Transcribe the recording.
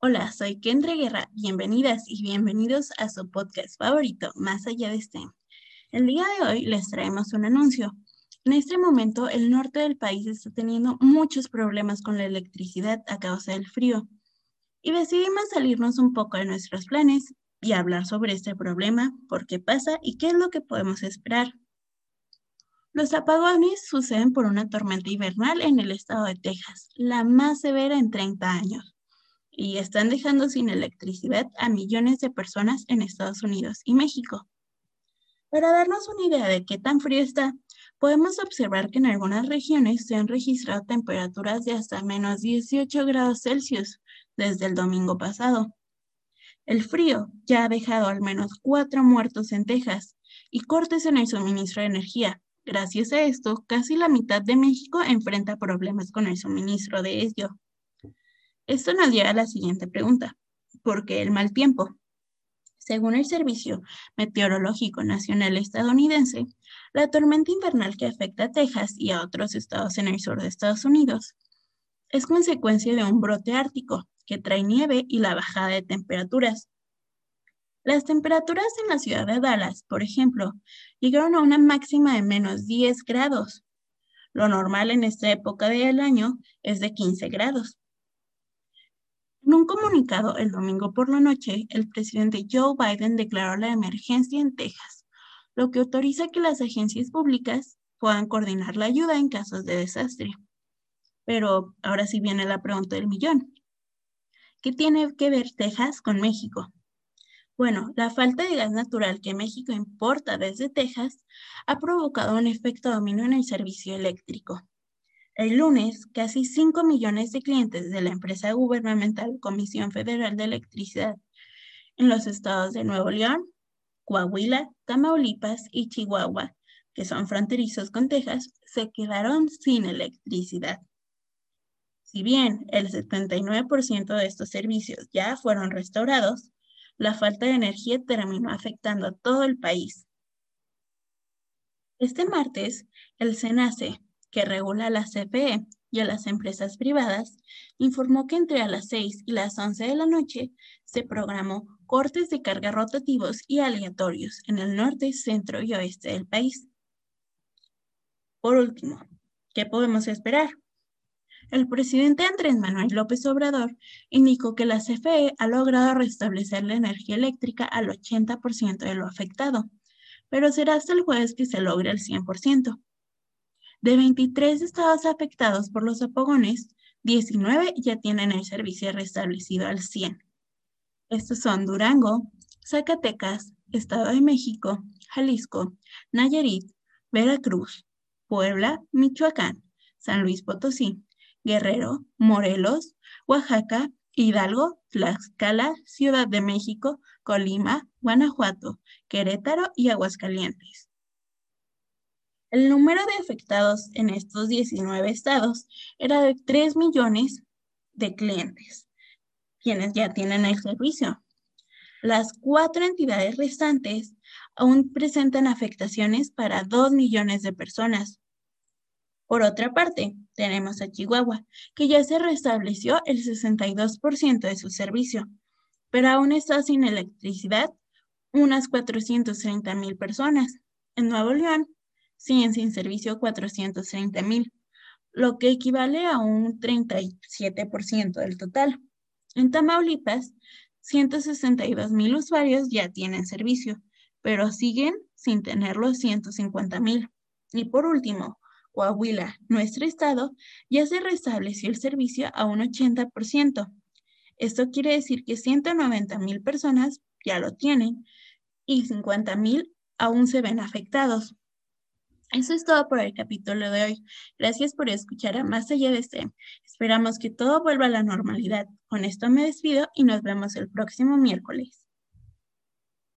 Hola, soy Kendra Guerra. Bienvenidas y bienvenidos a su podcast favorito, Más allá de STEM. El día de hoy les traemos un anuncio. En este momento, el norte del país está teniendo muchos problemas con la electricidad a causa del frío. Y decidimos salirnos un poco de nuestros planes y hablar sobre este problema, por qué pasa y qué es lo que podemos esperar. Los apagones suceden por una tormenta invernal en el estado de Texas, la más severa en 30 años, y están dejando sin electricidad a millones de personas en Estados Unidos y México. Para darnos una idea de qué tan frío está, podemos observar que en algunas regiones se han registrado temperaturas de hasta menos 18 grados Celsius desde el domingo pasado. El frío ya ha dejado al menos cuatro muertos en Texas y cortes en el suministro de energía. Gracias a esto, casi la mitad de México enfrenta problemas con el suministro de ello. Esto nos lleva a la siguiente pregunta. ¿Por qué el mal tiempo? Según el Servicio Meteorológico Nacional estadounidense, la tormenta invernal que afecta a Texas y a otros estados en el sur de Estados Unidos es consecuencia de un brote ártico que trae nieve y la bajada de temperaturas. Las temperaturas en la ciudad de Dallas, por ejemplo, llegaron a una máxima de menos 10 grados. Lo normal en esta época del año es de 15 grados. En un comunicado el domingo por la noche, el presidente Joe Biden declaró la emergencia en Texas, lo que autoriza que las agencias públicas puedan coordinar la ayuda en casos de desastre. Pero ahora sí viene la pregunta del millón. ¿Qué tiene que ver Texas con México? Bueno, la falta de gas natural que México importa desde Texas ha provocado un efecto dominó en el servicio eléctrico. El lunes, casi 5 millones de clientes de la empresa gubernamental Comisión Federal de Electricidad en los estados de Nuevo León, Coahuila, Tamaulipas y Chihuahua, que son fronterizos con Texas, se quedaron sin electricidad. Si bien el 79% de estos servicios ya fueron restaurados, la falta de energía terminó afectando a todo el país. Este martes, el SENACE, que regula la CFE y a las empresas privadas, informó que entre a las 6 y las 11 de la noche se programó cortes de carga rotativos y aleatorios en el norte, centro y oeste del país. Por último, ¿qué podemos esperar? El presidente Andrés Manuel López Obrador indicó que la CFE ha logrado restablecer la energía eléctrica al 80% de lo afectado, pero será hasta el jueves que se logre el 100%. De 23 estados afectados por los apagones, 19 ya tienen el servicio restablecido al 100. Estos son Durango, Zacatecas, Estado de México, Jalisco, Nayarit, Veracruz, Puebla, Michoacán, San Luis Potosí, Guerrero, Morelos, Oaxaca, Hidalgo, Tlaxcala, Ciudad de México, Colima, Guanajuato, Querétaro y Aguascalientes. El número de afectados en estos 19 estados era de 3 millones de clientes, quienes ya tienen el servicio. Las cuatro entidades restantes aún presentan afectaciones para 2 millones de personas, por otra parte, tenemos a Chihuahua, que ya se restableció el 62% de su servicio, pero aún está sin electricidad unas 430 mil personas. En Nuevo León siguen sin servicio 430 mil, lo que equivale a un 37% del total. En Tamaulipas, 162 mil usuarios ya tienen servicio, pero siguen sin tener los 150 mil. Y por último, Coahuila, nuestro estado, ya se restableció el servicio a un 80%. Esto quiere decir que 190 mil personas ya lo tienen y 50 mil aún se ven afectados. Eso es todo por el capítulo de hoy. Gracias por escuchar a Más allá de STEM. Esperamos que todo vuelva a la normalidad. Con esto me despido y nos vemos el próximo miércoles.